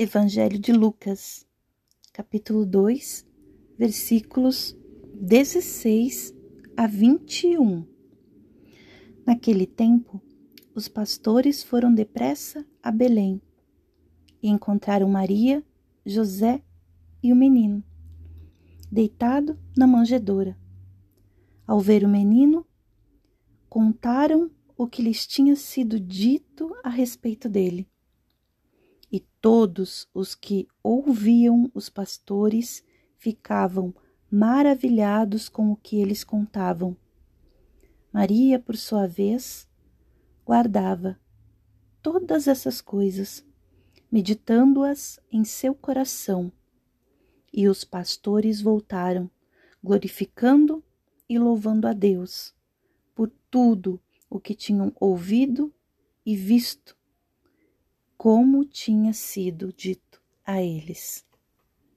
Evangelho de Lucas, capítulo 2, versículos 16 a 21. Naquele tempo, os pastores foram depressa a Belém e encontraram Maria, José e o menino, deitado na manjedoura. Ao ver o menino, contaram o que lhes tinha sido dito a respeito dele. E todos os que ouviam os pastores ficavam maravilhados com o que eles contavam. Maria, por sua vez, guardava todas essas coisas, meditando-as em seu coração. E os pastores voltaram, glorificando e louvando a Deus por tudo o que tinham ouvido e visto, como tinha sido dito a eles.